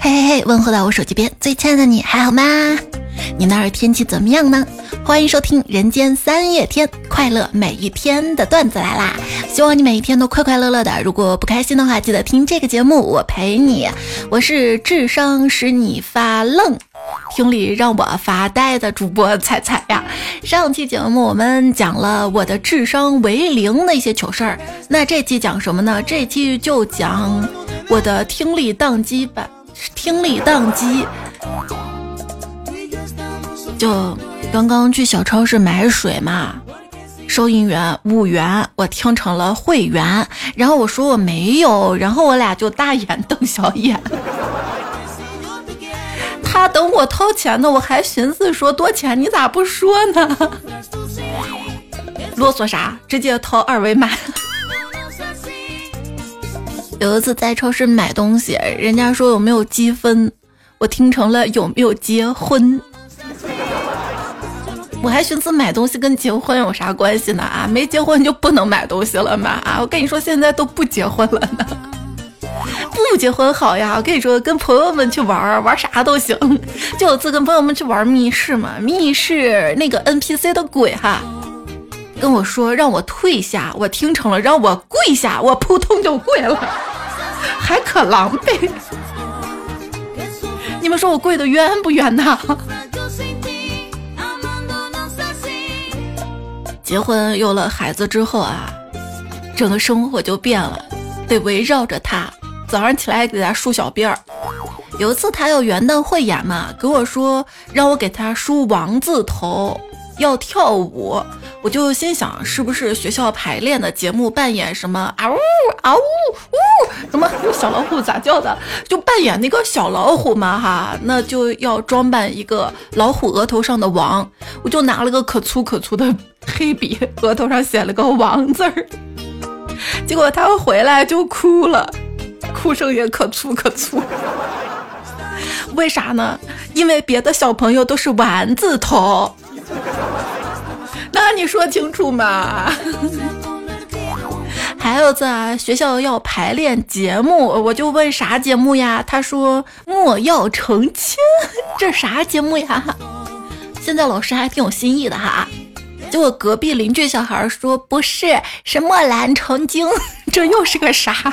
嘿嘿嘿，问候到我手机边最亲爱的你，还好吗？你那儿天气怎么样呢？欢迎收听《人间三月天》，快乐每一天的段子来啦！希望你每一天都快快乐乐的。如果不开心的话，记得听这个节目，我陪你。我是智商使你发愣，听力让我发呆的主播彩彩呀。上期节目我们讲了我的智商为零的一些糗事儿，那这期讲什么呢？这期就讲我的听力宕机吧。听力宕机，就刚刚去小超市买水嘛，收银员五元，我听成了会员，然后我说我没有，然后我俩就大眼瞪小眼。他等我掏钱呢，我还寻思说多钱，你咋不说呢？啰嗦啥？直接掏二维码。有一次在超市买东西，人家说有没有积分，我听成了有没有结婚。我还寻思买东西跟结婚有啥关系呢？啊，没结婚就不能买东西了吗？啊，我跟你说现在都不结婚了呢，不结婚好呀。我跟你说，跟朋友们去玩玩啥都行。就有次跟朋友们去玩密室嘛，密室那个 NPC 的鬼哈。跟我说让我退下，我听成了让我跪下，我扑通就跪了，还可狼狈。你们说我跪的冤不冤呐？结婚有了孩子之后啊，整个生活就变了，得围绕着他。早上起来给他梳小辫儿。有一次他要元旦汇演嘛，给我说让我给他梳王字头。要跳舞，我就心想是不是学校排练的节目扮演什么啊呜啊呜呜什么小老虎咋叫的？就扮演那个小老虎嘛哈，那就要装扮一个老虎额头上的王。我就拿了个可粗可粗的黑笔，额头上写了个王字儿。结果他回来就哭了，哭声也可粗可粗。为啥呢？因为别的小朋友都是丸子头。那你说清楚嘛？还有在学校要排练节目，我就问啥节目呀？他说莫要成亲，这啥节目呀？现在老师还挺有新意的哈。结果隔壁邻居小孩说不是，是莫兰成精，这又是个啥？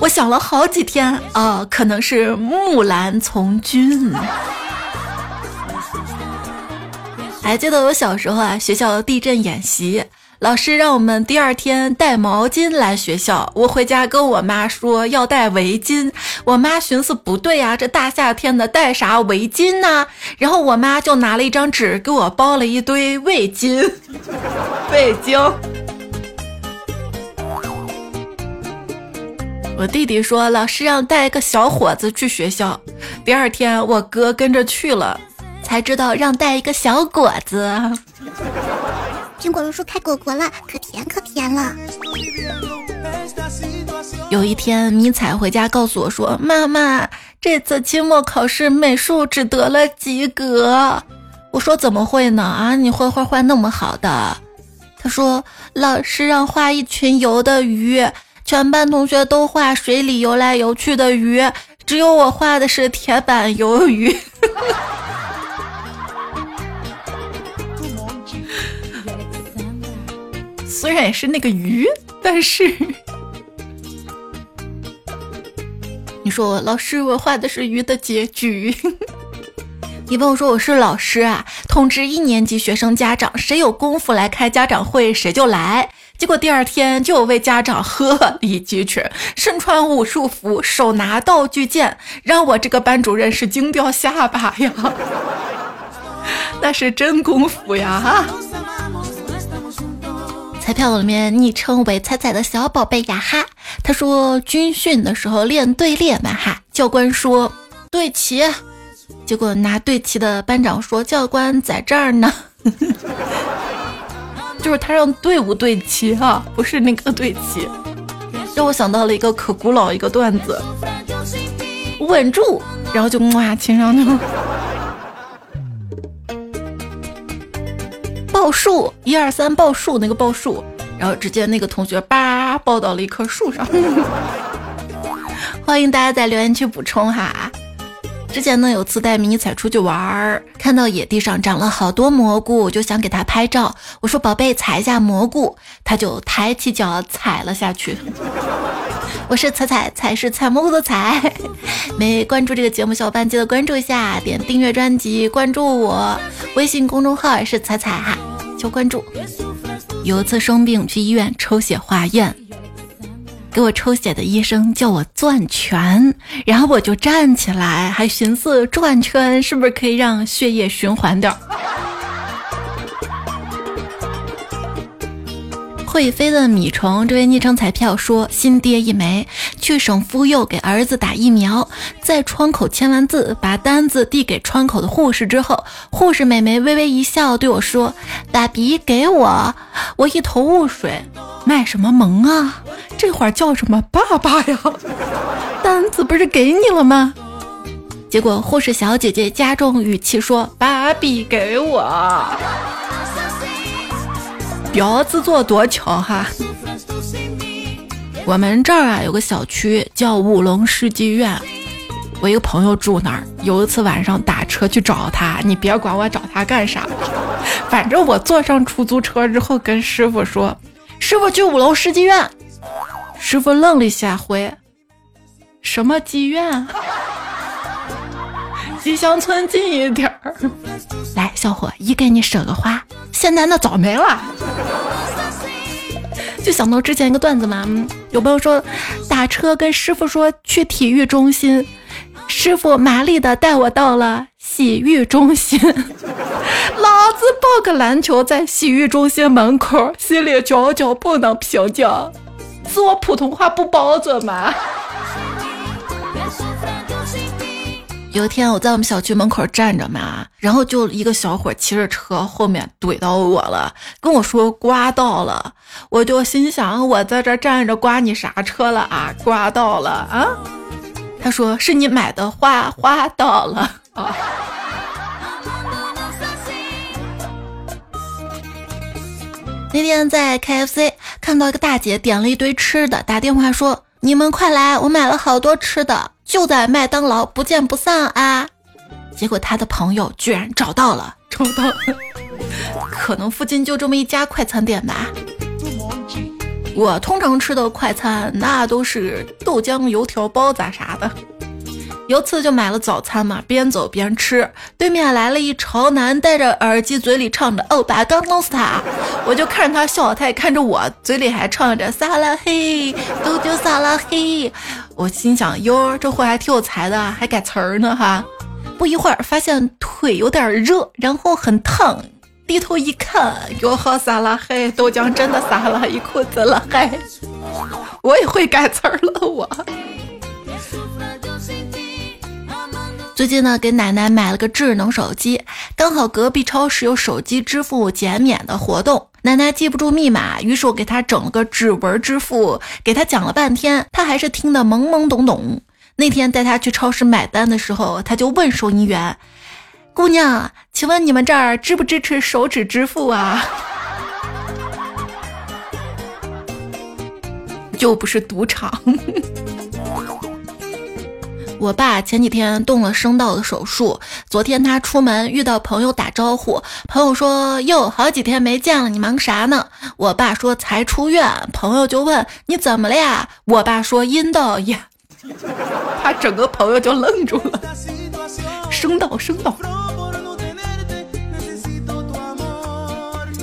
我想了好几天，哦，可能是木兰从军。还记得我小时候啊，学校地震演习，老师让我们第二天带毛巾来学校。我回家跟我妈说要带围巾，我妈寻思不对呀，这大夏天的带啥围巾呢？然后我妈就拿了一张纸给我包了一堆围巾，味巾。我弟弟说老师让带一个小伙子去学校，第二天我哥跟着去了。才知道让带一个小果子，苹果树开果果了，可甜可甜了。有一天，迷彩回家告诉我说：“妈妈，这次期末考试美术只得了及格。”我说：“怎么会呢？啊，你画画画那么好的。”他说：“老师让画一群游的鱼，全班同学都画水里游来游去的鱼，只有我画的是铁板鱿鱼。”虽然也是那个鱼，但是你说老师，我画的是鱼的结局。你问我说我是老师啊，通知一年级学生家长，谁有功夫来开家长会，谁就来。结果第二天就有位家长鹤立鸡群，身穿武术服，手拿道具剑，让我这个班主任是惊掉下巴呀！那是真功夫呀！哈。彩票里面昵称为彩彩的小宝贝呀哈，他说军训的时候练队列嘛哈，教官说队齐，结果拿队旗的班长说教官在这儿呢，就是他让队伍对齐哈，不是那个对齐，让我想到了一个可古老一个段子，稳住，然后就哇亲上去了。报数，一二三，报数那个报数，然后只见那个同学叭抱到了一棵树上。欢迎大家在留言区补充哈。之前呢，有次带迷彩出去玩儿，看到野地上长了好多蘑菇，我就想给它拍照。我说：“宝贝，踩一下蘑菇。”它就抬起脚踩了下去。我是踩踩踩是采蘑菇的采。没关注这个节目小伙伴记得关注一下，点订阅专辑，关注我微信公众号也是踩踩哈，求关注。有一次生病去医院抽血化验。给我抽血的医生叫我转圈，然后我就站起来，还寻思转圈是不是可以让血液循环点儿。会飞的米虫，这位昵称彩票说新爹一枚，去省妇幼给儿子打疫苗，在窗口签完字，把单子递给窗口的护士之后，护士美眉微微一笑对我说：“爸比给我。”我一头雾水，卖什么萌啊？这会儿叫什么爸爸呀？单子不是给你了吗？结果护士小姐姐加重语气说：“爸比给我。”标子做多巧哈！我们这儿啊有个小区叫五龙世纪院，我一个朋友住那儿。有一次晚上打车去找他，你别管我找他干啥，反正我坐上出租车之后跟师傅说：“师傅去五龙世纪院。”师傅愣了一下，回：“什么妓院？吉祥村近一点儿。”来，小伙，一给你舍个花。现在那早没了。就想到之前一个段子嘛，有朋友说打车跟师傅说去体育中心，师傅麻利的带我到了洗浴中心。老子抱个篮球在洗浴中心门口，心里久久不能平静，是我普通话不标准吗？有一天我在我们小区门口站着嘛，然后就一个小伙骑着车后面怼到我了，跟我说刮到了，我就心想我在这站着刮你啥车了啊？刮到了啊？他说是你买的花花到了啊。那天在 KFC 看到一个大姐点了一堆吃的，打电话说你们快来，我买了好多吃的。就在麦当劳，不见不散啊！结果他的朋友居然找到了，找到了，可能附近就这么一家快餐店吧。我通常吃的快餐，那都是豆浆、油条、包子啥的。有次就买了早餐嘛，边走边吃，对面来了一潮男，戴着耳机，嘴里唱着欧巴刚弄死他，我就看着他笑，他也看着我，嘴里还唱着撒拉嘿，都丢撒拉嘿。我心想，哟，这货还挺有才的，还改词儿呢哈。不一会儿，发现腿有点热，然后很烫，低头一看，哟呵，撒拉嘿，豆浆真的撒了一裤子了，嘿，我也会改词儿了，我。最近呢，给奶奶买了个智能手机，刚好隔壁超市有手机支付减免的活动。奶奶记不住密码，于是我给她整了个指纹支付，给她讲了半天，她还是听得懵懵懂懂。那天带她去超市买单的时候，她就问收银员：“姑娘，请问你们这儿支不支持手指支付啊？” 就不是赌场。我爸前几天动了声道的手术，昨天他出门遇到朋友打招呼，朋友说：“哟，好几天没见了，你忙啥呢？”我爸说：“才出院。”朋友就问：“你怎么了呀？”我爸说：“阴道炎。”他整个朋友就愣住了。声道，声道。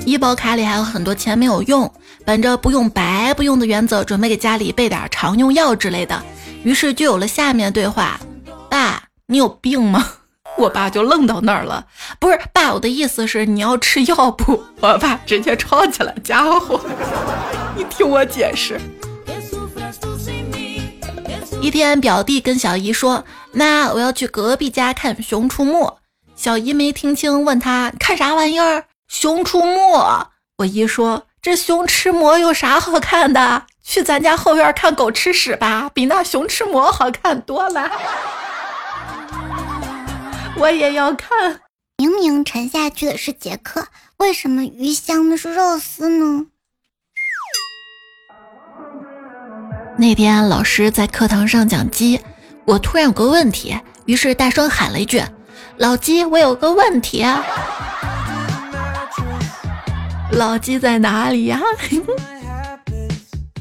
医保卡里还有很多钱没有用，本着不用白不用的原则，准备给家里备点常用药之类的。于是就有了下面对话：“爸，你有病吗？” 我爸就愣到那儿了。不是，爸，我的意思是你要吃药不？我爸直接抄起来：“家伙，你听我解释。”一天，表弟跟小姨说：“妈，我要去隔壁家看《熊出没》。”小姨没听清，问他看啥玩意儿，《熊出没》。我姨说：“这熊吃馍有啥好看的？”去咱家后院看狗吃屎吧，比那熊吃馍好看多了。我也要看。明明沉下去的是杰克，为什么鱼香的是肉丝呢？那天老师在课堂上讲鸡，我突然有个问题，于是大声喊了一句：“老鸡，我有个问题。”老鸡在哪里呀？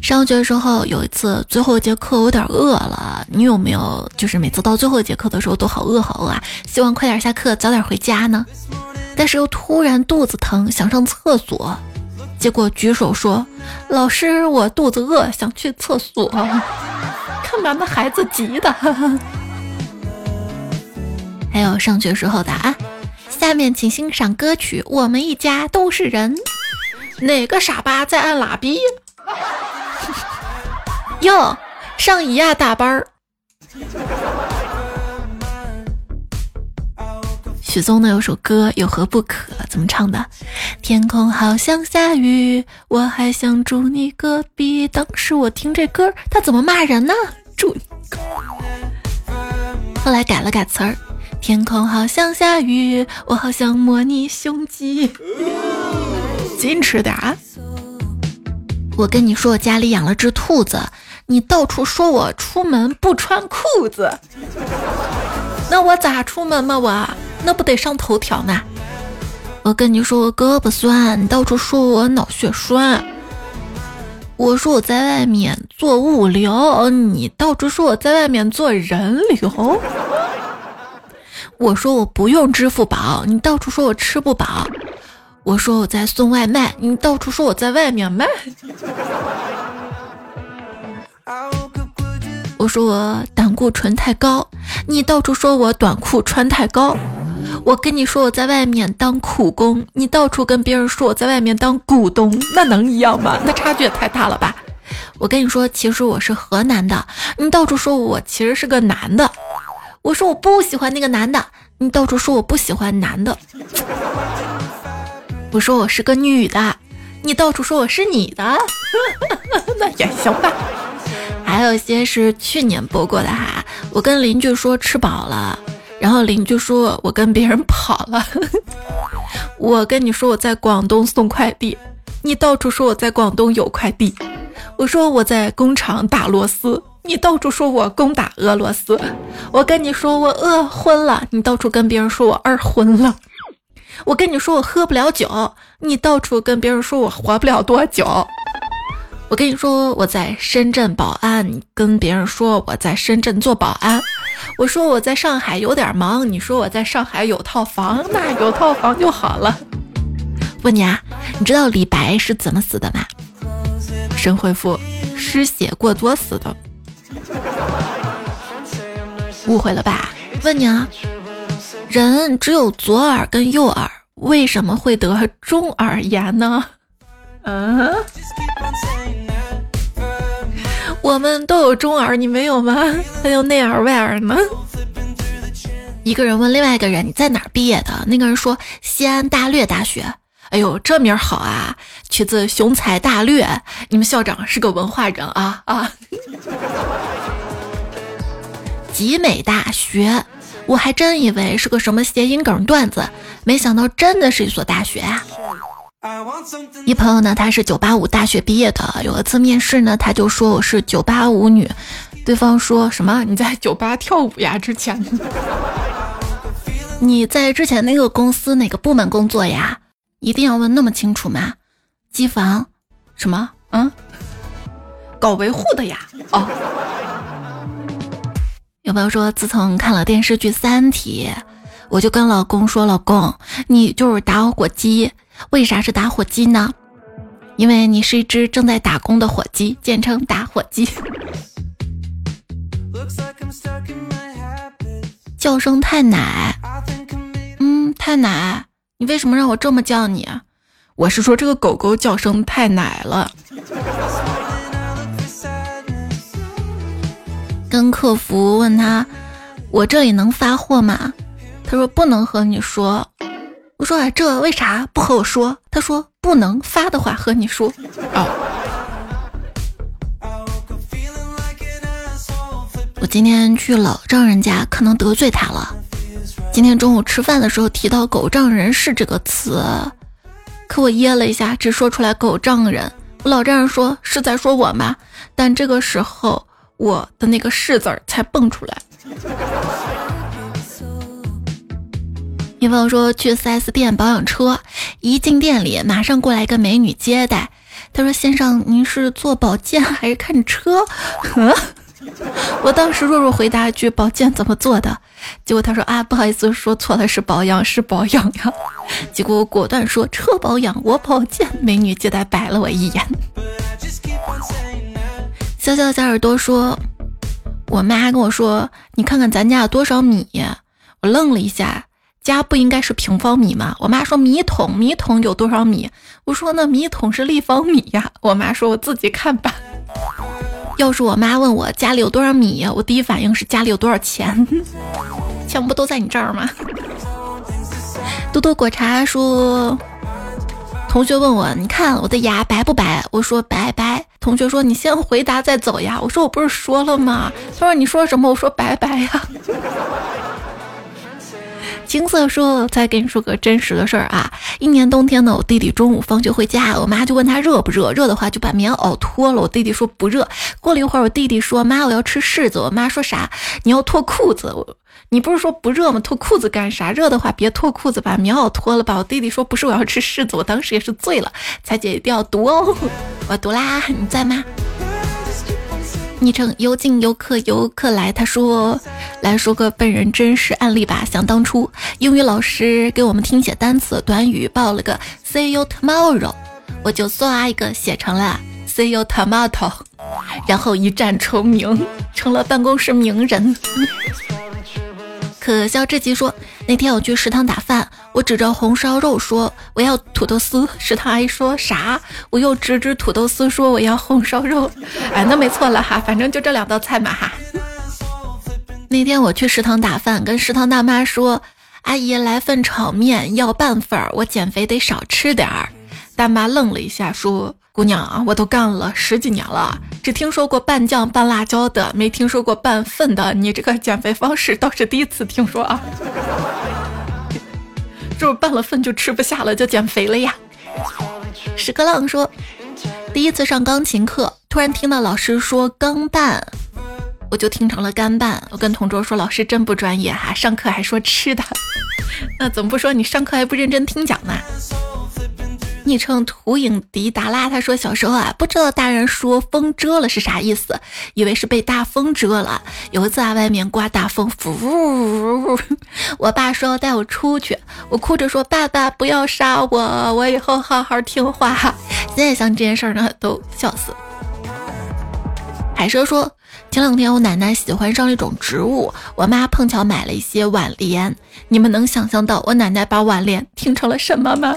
上学时候有一次最后一节课我有点饿了，你有没有就是每次到最后一节课的时候都好饿好饿啊？希望快点下课早点回家呢，但是又突然肚子疼想上厕所。结果举手说：“老师，我肚子饿，想去厕所。”看把那孩子急的。还有上学时候的啊，下面请欣赏歌曲《我们一家都是人》。哪个傻巴在按喇叭？哟，上一亚大班儿。许嵩的有首歌有何不可？怎么唱的？天空好像下雨，我还想住你隔壁。当时我听这歌，他怎么骂人呢？住你！后来改了改词儿，天空好像下雨，我好想摸你胸肌。矜持点啊！我跟你说，我家里养了只兔子，你到处说我出门不穿裤子，那我咋出门嘛？我。那不得上头条呢？我跟你说我胳膊酸，你到处说我脑血栓。我说我在外面做物流，你到处说我在外面做人流。我说我不用支付宝，你到处说我吃不饱。我说我在送外卖，你到处说我在外面卖。说我胆固醇太高，你到处说我短裤穿太高。我跟你说，我在外面当苦工，你到处跟别人说我在外面当股东，那能一样吗？那差距也太大了吧！我跟你说，其实我是河南的，你到处说我其实是个男的。我说我不喜欢那个男的，你到处说我不喜欢男的。我说我是个女的，你到处说我是你的，那也行吧。还有一些是去年播过的哈，我跟邻居说吃饱了。然后邻居说我跟别人跑了，我跟你说我在广东送快递，你到处说我在广东有快递，我说我在工厂打螺丝，你到处说我攻打俄罗斯，我跟你说我饿昏了，你到处跟别人说我二昏了，我跟你说我喝不了酒，你到处跟别人说我活不了多久，我跟你说我在深圳保安，你跟别人说我在深圳做保安。我说我在上海有点忙，你说我在上海有套房，那有套房就好了。问你啊，你知道李白是怎么死的吗？神回复：失血过多死的。误会了吧？问你啊，人只有左耳跟右耳，为什么会得中耳炎呢？嗯。我们都有中耳，你没有吗？还有内耳外耳呢。一个人问另外一个人：“你在哪儿毕业的？”那个人说：“西安大略大学。”哎呦，这名好啊，取自雄才大略。你们校长是个文化人啊啊！集美大学，我还真以为是个什么谐音梗段子，没想到真的是一所大学啊。一朋友呢，他是九八五大学毕业的。有一次面试呢，他就说我是九八五女，对方说什么？你在酒吧跳舞呀？之前你在之前那个公司哪个部门工作呀？一定要问那么清楚吗？机房？什么？嗯？搞维护的呀？哦。有朋友说，自从看了电视剧《三体》，我就跟老公说：“老公，你就是打火机。”为啥是打火机呢？因为你是一只正在打工的火鸡，简称打火机。叫声太奶，嗯，太奶，你为什么让我这么叫你？我是说这个狗狗叫声太奶了。跟客服问他，我这里能发货吗？他说不能和你说。我说啊，这为啥不和我说？他说不能发的话和你说。哦，我今天去老丈人家，可能得罪他了。今天中午吃饭的时候提到“狗仗人势”这个词，可我噎了一下，只说出来“狗仗人”。我老丈人说是在说我吗？但这个时候我的那个是字儿才蹦出来。女朋友说去 4S 店保养车，一进店里马上过来一个美女接待。她说：“先生，您是做保健还是看车？” 我当时弱弱回答一句：“保健怎么做的？”结果他说：“啊，不好意思，说错了，是保养，是保养呀。”结果我果断说：“车保养，我保健。”美女接待白了我一眼。小小小耳朵说：“我妈跟我说，你看看咱家有多少米。”我愣了一下。家不应该是平方米吗？我妈说米桶，米桶有多少米？我说那米桶是立方米呀。我妈说我自己看吧。要是我妈问我家里有多少米，我第一反应是家里有多少钱？钱不都在你这儿吗？多多果茶说，同学问我，你看我的牙白不白？我说白白。同学说你先回答再走呀。我说我不是说了吗？他说你说什么？我说白白呀。金色说：“再给你说个真实的事儿啊！一年冬天呢，我弟弟中午放学回家，我妈就问他热不热，热的话就把棉袄脱了。我弟弟说不热。过了一会儿，我弟弟说：妈，我要吃柿子。我妈说啥？你要脱裤子？你不是说不热吗？脱裤子干啥？热的话别脱裤子，把棉袄脱了吧。我弟弟说不是，我要吃柿子。我当时也是醉了。彩姐一定要读哦，我读啦，你在吗？”昵称游进游客游客来，他说：“来说个本人真实案例吧。想当初，英语老师给我们听写单词短语，报了个 see you tomorrow，我就唰一个写成了 see you tomato，然后一战成名，成了办公室名人。”可笑至极说，那天我去食堂打饭，我指着红烧肉说我要土豆丝，食堂阿姨说啥？我又指指土豆丝说我要红烧肉，哎，那没错了哈，反正就这两道菜嘛哈。那天我去食堂打饭，跟食堂大妈说，阿姨来份炒面，要半份儿，我减肥得少吃点儿。大妈愣了一下说。姑娘啊，我都干了十几年了，只听说过拌酱拌辣椒的，没听说过拌粪的。你这个减肥方式倒是第一次听说啊！就是拌了粪就吃不下了，就减肥了呀。屎壳郎说，第一次上钢琴课，突然听到老师说钢蛋，我就听成了干拌。我跟同桌说，老师真不专业哈，上课还说吃的，那怎么不说你上课还不认真听讲呢？昵称图影迪达拉，他说小时候啊，不知道大人说风遮了是啥意思，以为是被大风遮了。有一次啊，外面刮大风，呜，我爸说要带我出去，我哭着说爸爸不要杀我，我以后好好听话。现在想这件事儿呢，都笑死。海蛇说前两天我奶奶喜欢上一种植物，我妈碰巧买了一些碗莲，你们能想象到我奶奶把碗莲听成了什么吗？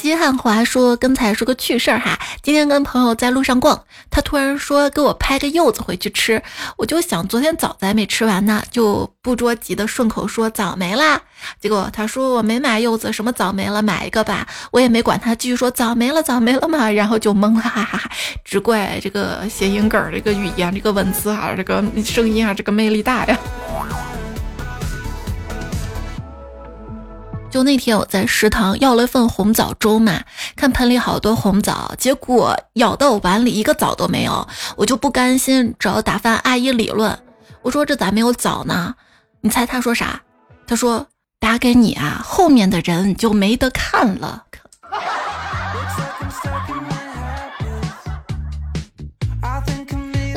西汉华说：“刚才说个趣事儿哈，今天跟朋友在路上逛，他突然说给我拍个柚子回去吃，我就想昨天枣子还没吃完呢，就不着急的顺口说枣没啦。结果他说我没买柚子，什么枣没了，买一个吧。我也没管他，继续说枣没了，枣没了嘛，然后就懵了，哈哈哈。只怪这个谐音梗儿，这个语言，这个文字啊，这个声音啊，这个魅力大呀。”就那天我在食堂要了一份红枣粥嘛，看盆里好多红枣，结果舀到我碗里一个枣都没有，我就不甘心，找打饭阿姨理论。我说这咋没有枣呢？你猜他说啥？他说打给你啊，后面的人就没得看了。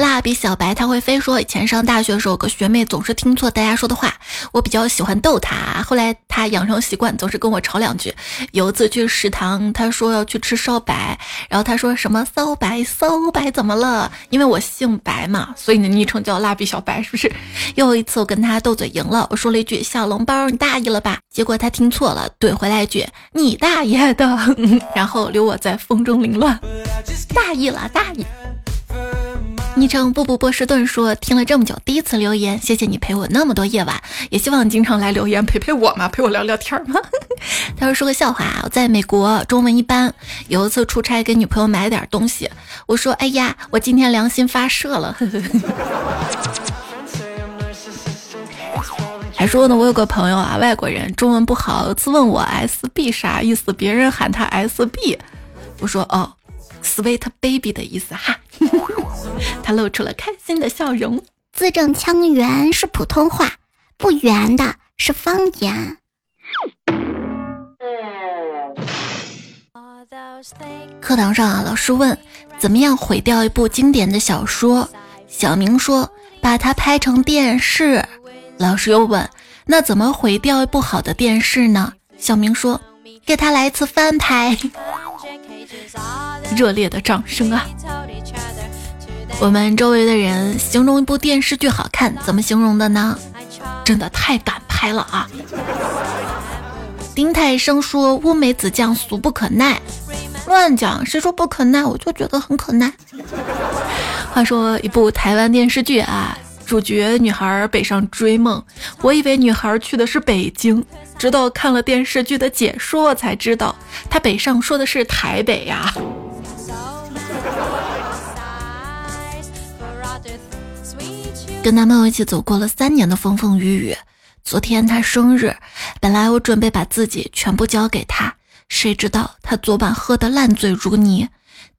蜡笔小白他会飞说，以前上大学的时候，有个学妹总是听错大家说的话，我比较喜欢逗她。后来她养成习惯，总是跟我吵两句。有一次去食堂，她说要去吃烧白，然后她说什么骚白骚白怎么了？因为我姓白嘛，所以呢昵称叫蜡笔小白，是不是？又一次我跟她斗嘴赢了，我说了一句小笼包，你大意了吧？结果她听错了，怼回来一句你大爷的，然后留我在风中凌乱。大意了，大意。昵称布布波士顿说：“听了这么久，第一次留言，谢谢你陪我那么多夜晚，也希望经常来留言陪陪我嘛，陪我聊聊天嘛。”他说：“说个笑话啊，我在美国中文一般，有一次出差给女朋友买了点东西，我说：‘哎呀，我今天良心发射了。’还说呢，我有个朋友啊，外国人，中文不好，有次问我 SB 啥意思，别人喊他 SB，我说：‘哦。’ sweet baby 的意思哈。他露出了开心的笑容。字正腔圆是普通话，不圆的是方言。课堂上啊，老师问怎么样毁掉一部经典的小说，小明说把它拍成电视。老师又问那怎么毁掉一部好的电视呢？小明说给他来一次翻拍。热烈的掌声啊！我们周围的人形容一部电视剧好看，怎么形容的呢？真的太敢拍了啊！丁太升说乌梅子酱俗不可耐，乱讲，谁说不可耐？我就觉得很可耐。话说一部台湾电视剧啊，主角女孩北上追梦，我以为女孩去的是北京，直到看了电视剧的解说才知道，她北上说的是台北呀。跟男朋友一起走过了三年的风风雨雨，昨天他生日，本来我准备把自己全部交给他，谁知道他昨晚喝得烂醉如泥。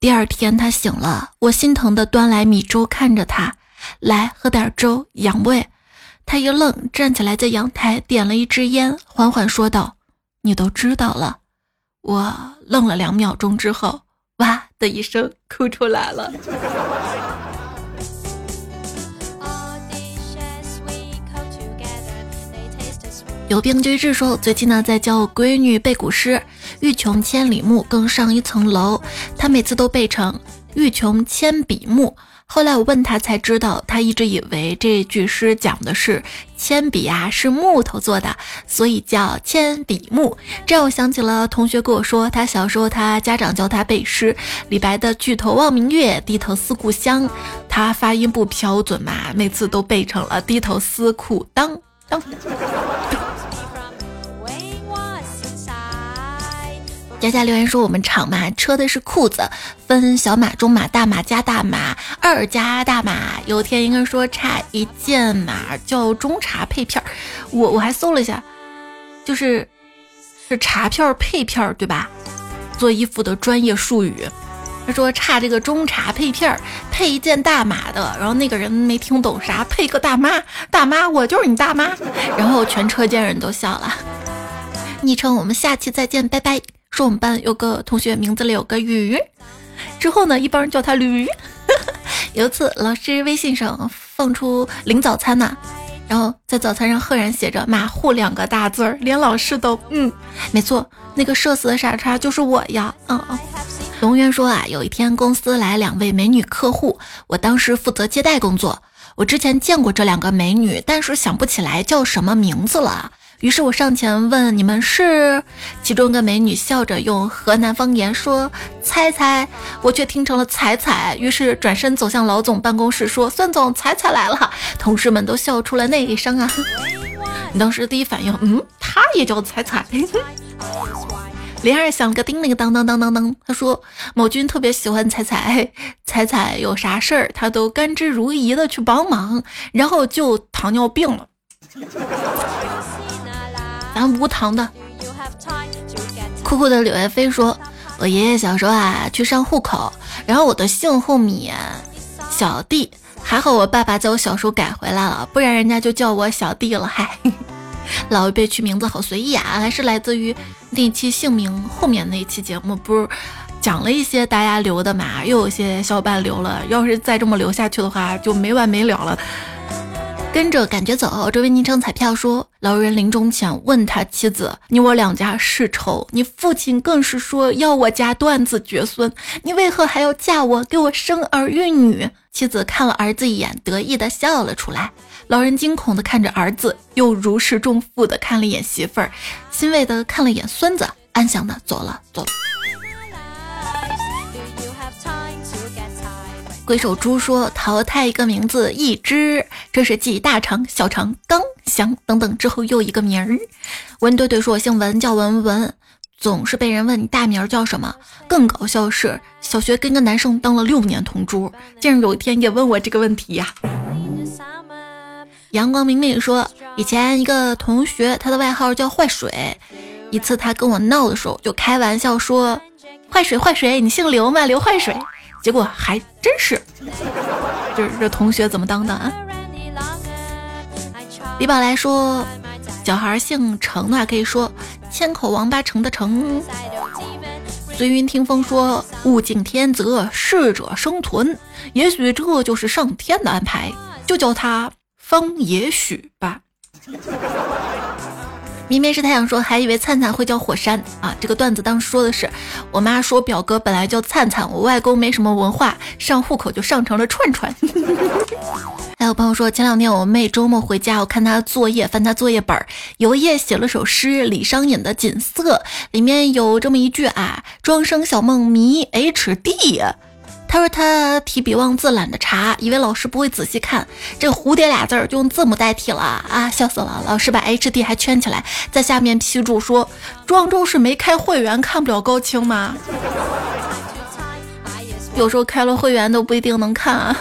第二天他醒了，我心疼的端来米粥看着他，来喝点粥养胃。他一愣，站起来在阳台点了一支烟，缓缓说道：“你都知道了。”我愣了两秒钟之后，哇的一声哭出来了。有病就治说，最近呢在教我闺女背古诗，欲穷千里目，更上一层楼。她每次都背成欲穷千笔目。后来我问她才知道，她一直以为这句诗讲的是铅笔啊是木头做的，所以叫铅笔木。这让我想起了同学跟我说，他小时候他家长教他背诗，李白的举头望明月，低头思故乡。他发音不标准嘛，每次都背成了低头思裤裆裆。佳佳留言说：“我们厂嘛，车的是裤子，分小码、中码、大码加大码，二加大码。有天应该说差一件码叫中茶配片儿，我我还搜了一下，就是是茶片配片儿，对吧？做衣服的专业术语。他说差这个中茶配片儿，配一件大码的。然后那个人没听懂啥，配个大妈，大妈，我就是你大妈。然后全车间人都笑了。昵称我们下期再见，拜拜。”说我们班有个同学名字里有个鱼，之后呢，一帮人叫他驴。有一次，老师微信上放出领早餐呐，然后在早餐上赫然写着“马虎”两个大字儿，连老师都嗯，没错，那个社死的傻叉就是我呀。嗯嗯。龙渊说啊，有一天公司来两位美女客户，我当时负责接待工作，我之前见过这两个美女，但是想不起来叫什么名字了。于是我上前问：“你们是？”其中一个美女笑着用河南方言说：“猜猜。”我却听成了“彩彩”。于是转身走向老总办公室说：“孙总，彩彩来了。”同事们都笑出了内声啊！你当时第一反应，嗯，她也叫彩彩。铃儿响了个叮铃当当当当当。他说：“某君特别喜欢彩彩，彩彩有啥事儿，他都甘之如饴的去帮忙，然后就糖尿病了。”咱无糖的。酷酷的柳叶飞说：“我爷爷小时候啊去上户口，然后我的姓后面小弟，还好我爸爸在我小时候改回来了，不然人家就叫我小弟了。嗨，老一辈取名字好随意啊，还是来自于那期姓名后面那一期节目，不是讲了一些大家留的嘛？又有些小伙伴留了，要是再这么留下去的话，就没完没了了。”跟着感觉走，这位昵称彩票说，老人临终前问他妻子：“你我两家世仇，你父亲更是说要我家断子绝孙，你为何还要嫁我，给我生儿育女？”妻子看了儿子一眼，得意的笑了出来。老人惊恐地看着儿子，又如释重负地看了一眼媳妇儿，欣慰地看了一眼孙子，安详的走了，走了。鬼手猪说：“淘汰一个名字，一只，这是继大肠、小肠、刚、祥等等之后又一个名儿。”文怼怼说：“我姓文，叫文文，总是被人问你大名叫什么。更搞笑是，小学跟个男生当了六年同桌，竟然有一天也问我这个问题呀。”阳光明媚说：“以前一个同学，他的外号叫坏水。一次他跟我闹的时候，就开玩笑说。”坏水坏水，你姓刘吗？刘坏水。结果还真是，这这同学怎么当的啊？李宝来说，小孩姓程的话可以说千口王八成的成。随云听风说物竞天择，适者生存，也许这就是上天的安排，就叫他方也许吧。明明是太阳说，还以为灿灿会叫火山啊！这个段子当时说的是，我妈说表哥本来叫灿灿，我外公没什么文化，上户口就上成了串串。还有朋友说，前两天我妹周末回家，我看她作业，翻她作业本，有一页写了首诗，李商隐的《锦瑟》，里面有这么一句啊：“庄生晓梦迷 H D。”他说他提笔忘字，懒得查，以为老师不会仔细看，这蝴蝶俩字儿就用字母代替了啊！笑死了，老师把 H D 还圈起来，在下面批注说：庄周是没开会员，看不了高清吗？有时候开了会员都不一定能看啊。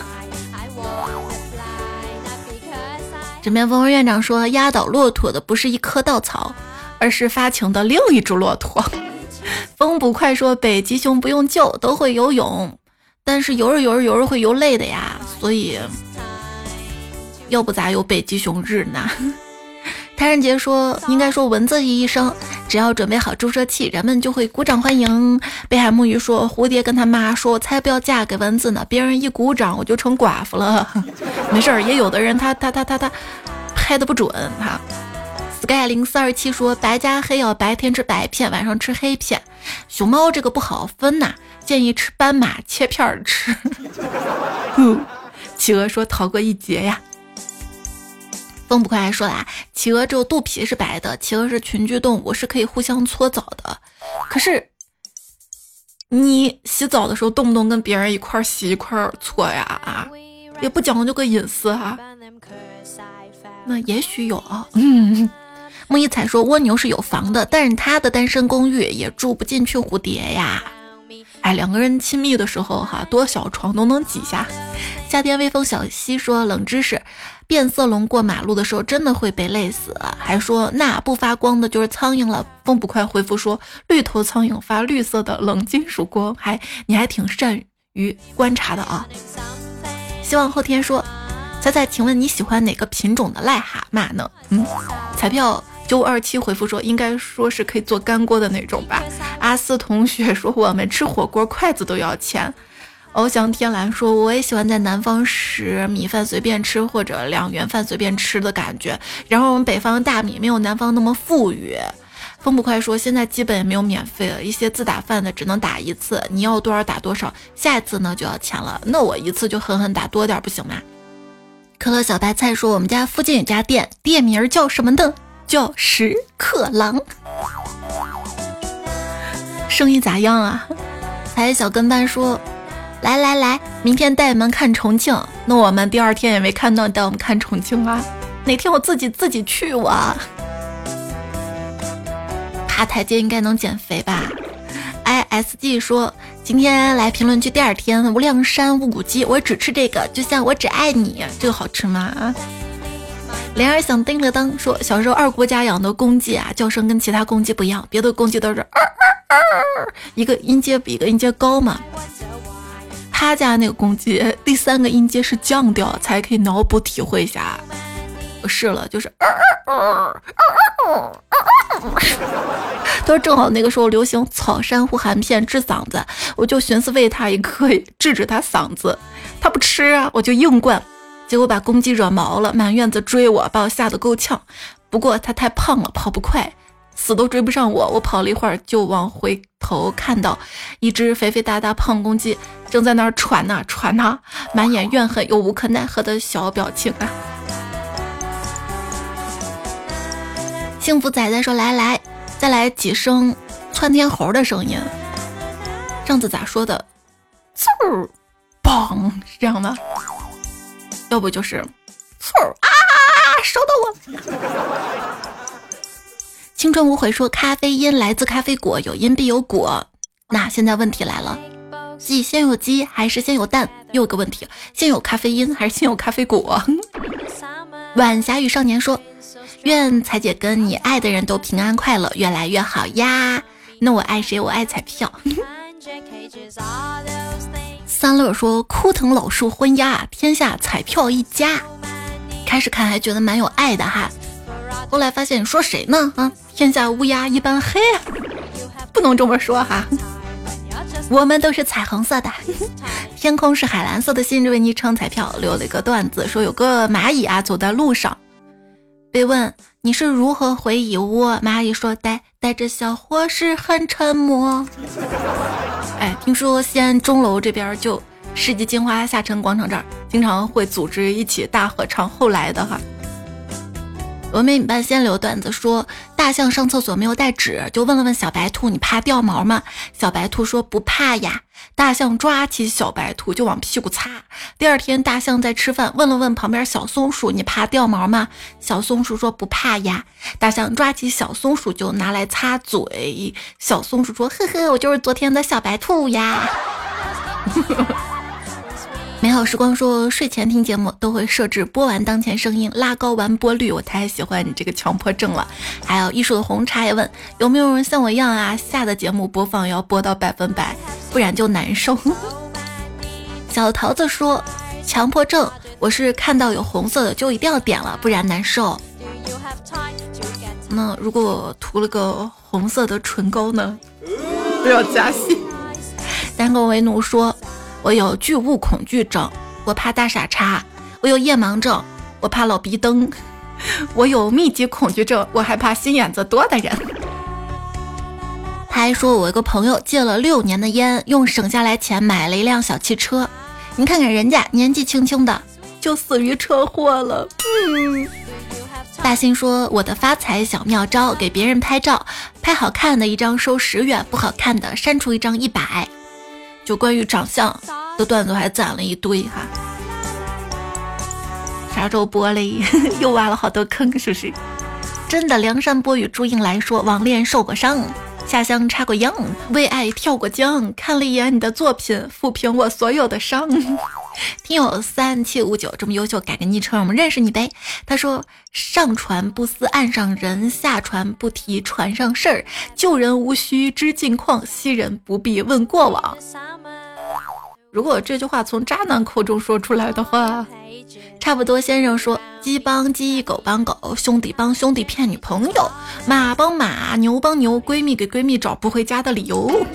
枕边风院长说，压倒骆驼的不是一棵稻草，而是发情的另一只骆驼。风捕快说，北极熊不用救，都会游泳。但是游着游着游着会游累的呀，所以要不咋有北极熊日呢？谭仁杰说，应该说蚊子一医生，只要准备好注射器，人们就会鼓掌欢迎。北海木鱼说，蝴蝶跟他妈说，我才不要嫁给蚊子呢，别人一鼓掌我就成寡妇了。没事儿，也有的人他他他他他拍的不准哈。sky 零四二七说，白加黑要白天吃白片，晚上吃黑片。熊猫这个不好分呐。建议吃斑马切片儿吃。企鹅说逃过一劫呀。风不快还说啦，企鹅只有肚皮是白的，企鹅是群居动物，是可以互相搓澡的。可是你洗澡的时候动不动跟别人一块洗一块搓呀啊，也不讲究个隐私哈。那也许有啊。木一彩说蜗牛是有房的，但是他的单身公寓也住不进去蝴蝶呀。哎，两个人亲密的时候，哈，多小床都能挤下。夏天微风小溪说冷知识，变色龙过马路的时候真的会被累死。还说那不发光的就是苍蝇了。风不快回复说绿头苍蝇发绿色的冷金属光。还你还挺善于观察的啊。希望后天说，彩彩，请问你喜欢哪个品种的癞蛤蟆呢？嗯，彩票。九五二七回复说，应该说是可以做干锅的那种吧。阿四同学说，我们吃火锅筷子都要钱。翱翔天蓝说，我也喜欢在南方食米饭随便吃，或者两元饭随便吃的感觉。然后我们北方大米没有南方那么富裕。风不快说，现在基本也没有免费了，一些自打饭的只能打一次，你要多少打多少，下一次呢就要钱了。那我一次就狠狠打多点不行吗？可乐小白菜说，我们家附近有家店，店名叫什么呢？叫食客郎，生意咋样啊？还小跟班说，来来来，明天带你们看重庆。那我们第二天也没看到带我们看重庆啊？哪天我自己自己去我？爬台阶应该能减肥吧？I S G 说，今天来评论区第二天，无量山无骨鸡，我只吃这个，就像我只爱你，这个好吃吗？啊？莲儿想叮了当说，小时候二姑家养的公鸡啊，叫声跟其他公鸡不一样，别的公鸡都是一个音阶比一个音阶高嘛。他家那个公鸡第三个音阶是降调，才可以脑补体会一下。我试了，就是，都是正好那个时候流行草珊瑚含片治嗓子，我就寻思喂他一颗治治他嗓子，他不吃啊，我就硬灌。结果把公鸡惹毛了，满院子追我，把我吓得够呛。不过它太胖了，跑不快，死都追不上我。我跑了一会儿，就往回头看到一只肥肥大大胖公鸡正在那儿喘呐喘呐，满眼怨恨又无可奈何的小表情啊！幸福仔仔说：“来来，再来几声窜天猴的声音。”上次咋说的？嗖，嘣，是这样的。要不就是，嗖啊！烧到我！青春无悔说，咖啡因来自咖啡果，有因必有果。那现在问题来了，鸡先有鸡还是先有蛋？又有个问题，先有咖啡因还是先有咖啡果？晚霞与少年说，愿彩姐跟你爱的人都平安快乐，越来越好呀。那我爱谁？我爱彩票。三乐说：“枯藤老树昏鸦，天下彩票一家。”开始看还觉得蛮有爱的哈，后来发现你说谁呢？啊，天下乌鸦一般黑，不能这么说哈。我们都是彩虹色的，天空是海蓝色的。新这位昵称彩票留了一个段子，说有个蚂蚁啊走在路上，被问你是如何回蚁窝？蚂蚁说：带带着小伙是很沉默。哎，听说西安钟楼这边就世纪金花下沉广场这儿，经常会组织一起大合唱。后来的哈，峨眉女伴先留段子说，大象上厕所没有带纸，就问了问小白兔：“你怕掉毛吗？”小白兔说：“不怕呀。”大象抓起小白兔就往屁股擦。第二天，大象在吃饭，问了问旁边小松鼠：“你怕掉毛吗？”小松鼠说：“不怕呀。”大象抓起小松鼠就拿来擦嘴。小松鼠说：“呵呵，我就是昨天的小白兔呀。” 美好时光说，睡前听节目都会设置播完当前声音，拉高完播率。我太喜欢你这个强迫症了。还有艺术的红茶也问，有没有人像我一样啊？下的节目播放要播到百分百，不然就难受。小桃子说，强迫症，我是看到有红色的就一定要点了，不然难受。那如果涂了个红色的唇膏呢？不要加戏。单个为奴说。我有巨物恐惧症，我怕大傻叉；我有夜盲症，我怕老逼灯；我有密集恐惧症，我害怕心眼子多的人。他还说，我一个朋友戒了六年的烟，用省下来钱买了一辆小汽车。你看看人家年纪轻轻的就死于车祸了。嗯。大兴说，我的发财小妙招：给别人拍照，拍好看的一张收十元，不好看的删除一张一百。就关于长相的段子还攒了一堆哈，啥时候播嘞？又挖了好多坑，是不是？真的，梁山伯与祝英来说，网恋受过伤，下乡插过秧，为爱跳过江，看了一眼你的作品，抚平我所有的伤。听友三七五九这么优秀，改个昵称，我们认识你呗。他说：上船不思岸上人，下船不提船上事儿，旧人无需知近况，惜人不必问过往。如果这句话从渣男口中说出来的话，差不多。先生说：鸡帮鸡，狗帮狗，兄弟帮兄弟骗女朋友，马帮马，牛帮牛，闺蜜给闺蜜找不回家的理由。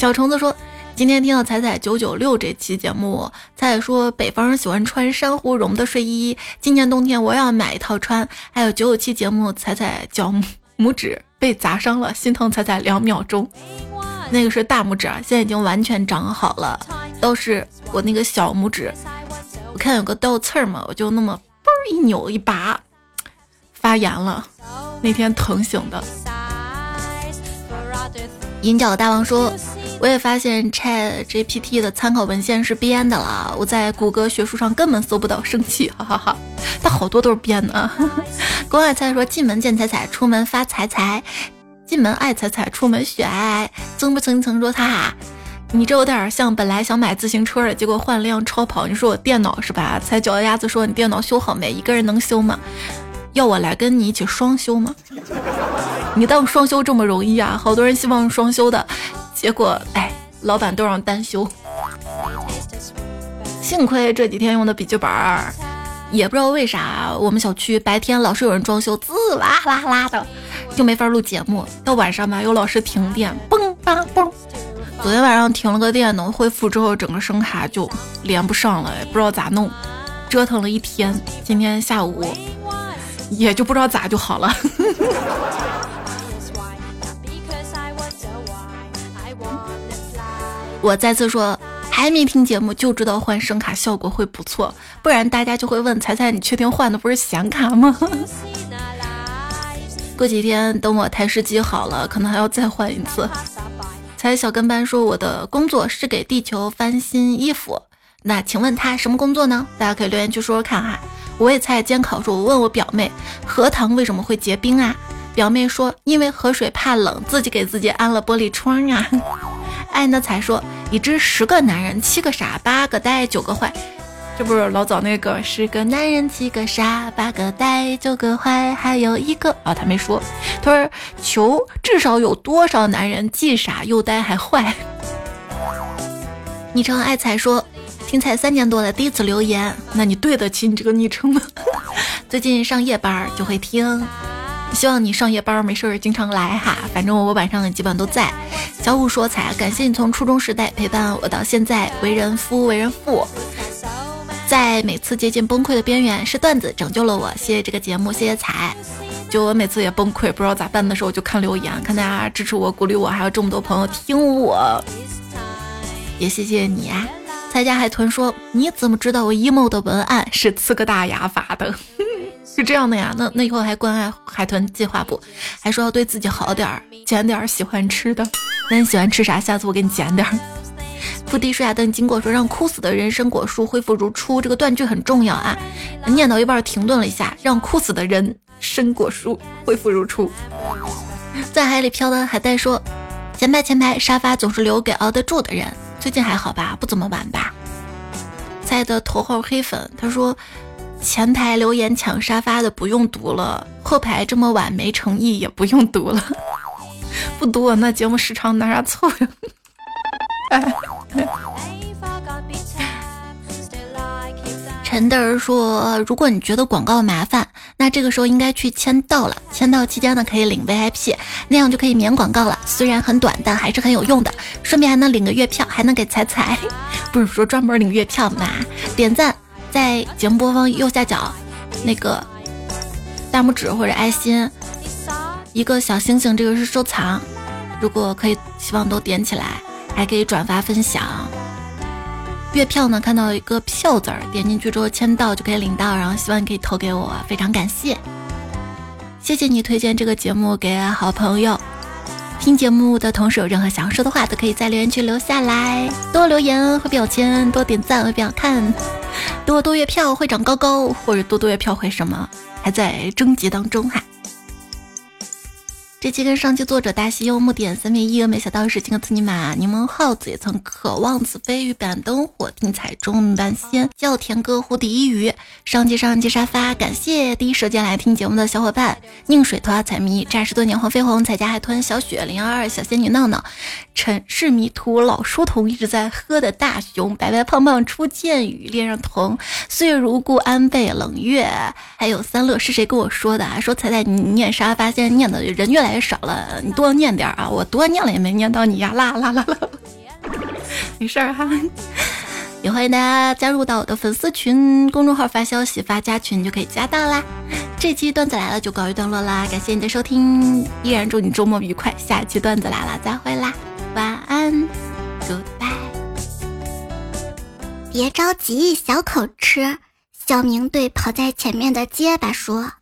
小虫子说。今天听到彩彩九九六这期节目，彩彩说北方人喜欢穿珊瑚绒的睡衣，今年冬天我要买一套穿。还有九九七节目，彩彩脚拇指被砸伤了，心疼彩彩两秒钟。那个是大拇指啊，现在已经完全长好了，都是我那个小拇指，我看有个倒刺儿嘛，我就那么嘣一扭一拔，发炎了，那天疼醒的。银角大王说。我也发现 Chat GPT 的参考文献是编的了，我在谷歌学术上根本搜不到，生气，哈哈哈。它好多都是编的。郭爱菜说：进门见彩彩，出门发财财；进门爱踩踩，出门雪爱爱。曾不曾曾说他，你这有点像本来想买自行车的，结果换了辆超跑。你说我电脑是吧？踩脚丫子说你电脑修好没？一个人能修吗？要我来跟你一起双修吗？你当双修这么容易啊？好多人希望双修的。结果，哎，老板都让单休。幸亏这几天用的笔记本儿，也不知道为啥，我们小区白天老是有人装修，滋啦啦啦的，就没法录节目。到晚上吧，又老是停电，嘣嘣嘣。昨天晚上停了个电，能恢复之后，整个声卡就连不上了，也不知道咋弄，折腾了一天。今天下午也就不知道咋就好了。我再次说，还没听节目就知道换声卡效果会不错，不然大家就会问彩彩，你确定换的不是显卡吗？过几天等我台式机好了，可能还要再换一次。才小跟班说，我的工作是给地球翻新衣服，那请问他什么工作呢？大家可以留言区说说看哈。我也猜监考说，我问我表妹，荷塘为什么会结冰啊？表妹说，因为河水怕冷，自己给自己安了玻璃窗啊。爱那才说，已知十个男人，七个傻，八个呆，九个坏。这不是老早那个十个男人，七个傻，八个呆，九个坏，还有一个啊，他没说。他说：“求至少有多少男人既傻又呆还坏？” 昵称爱财说：“听才三年多了，第一次留言，那你对得起你这个昵称吗？最近上夜班就会听，希望你上夜班没事儿经常来哈，反正我晚上基本都在。”小五说：“彩，感谢你从初中时代陪伴我到现在，为人夫为人父。”在每次接近崩溃的边缘，是段子拯救了我。谢谢这个节目，谢谢彩。就我每次也崩溃，不知道咋办的时候，就看留言，看大家支持我、鼓励我，还有这么多朋友听我，也谢谢你啊。蔡家海豚说：“你怎么知道我 emo 的文案是刺个大牙发的？是这样的呀？那那以后还关爱海豚计划不？还说要对自己好点儿，捡点儿喜欢吃的。那你喜欢吃啥？下次我给你捡点儿。”伏地水亚灯经过说让哭死的人参果树恢复如初，这个断句很重要啊！念到一半停顿了一下，让哭死的人参果树恢复如初。在海里飘的海带说：前排前排沙发总是留给熬得住的人。最近还好吧？不怎么晚吧？猜的头号黑粉他说：前排留言抢沙发的不用读了，后排这么晚没诚意也不用读了。不读那节目时长拿啥凑呀？陈德儿说：“如果你觉得广告麻烦，那这个时候应该去签到了。签到期间呢，可以领 VIP，那样就可以免广告了。虽然很短，但还是很有用的。顺便还能领个月票，还能给彩彩。不是说专门领月票吗？点赞在节目播放右下角那个大拇指或者爱心，一个小星星，这个是收藏。如果可以，希望都点起来，还可以转发分享。”月票呢？看到一个票字儿，点进去之后签到就可以领到，然后希望你可以投给我，非常感谢，谢谢你推荐这个节目给好朋友。听节目的同时有任何想要说的话，都可以在留言区留下来，多留言会变有钱，多点赞会变好看，多多月票会长高高，或者多多月票会什么，还在征集当中哈。这期跟上期作者大西柚木点三面一峨眉小道士金个刺尼玛柠檬耗子也曾渴望此飞玉板灯火听彩中半仙叫田歌湖第一鱼上期上期沙发感谢第一时间来听节目的小伙伴宁水拖彩迷诈尸多年黄飞鸿彩家海豚小雪零二二小仙女闹闹尘世迷途老书童一直在喝的大熊白白胖胖初见雨恋上童岁月如故安倍冷月还有三乐是谁跟我说的啊？说彩彩你念沙发现在念的人越来。太少了，你多念点啊！我多念了也没念到你呀，啦啦啦啦，没事儿哈。也欢迎大家加入到我的粉丝群，公众号发消息发加群就可以加到啦。这期段子来了就告一段落啦，感谢你的收听，依然祝你周末愉快。下期段子来了再会啦，晚安，Goodbye。别着急，小口吃。小明对跑在前面的结巴说。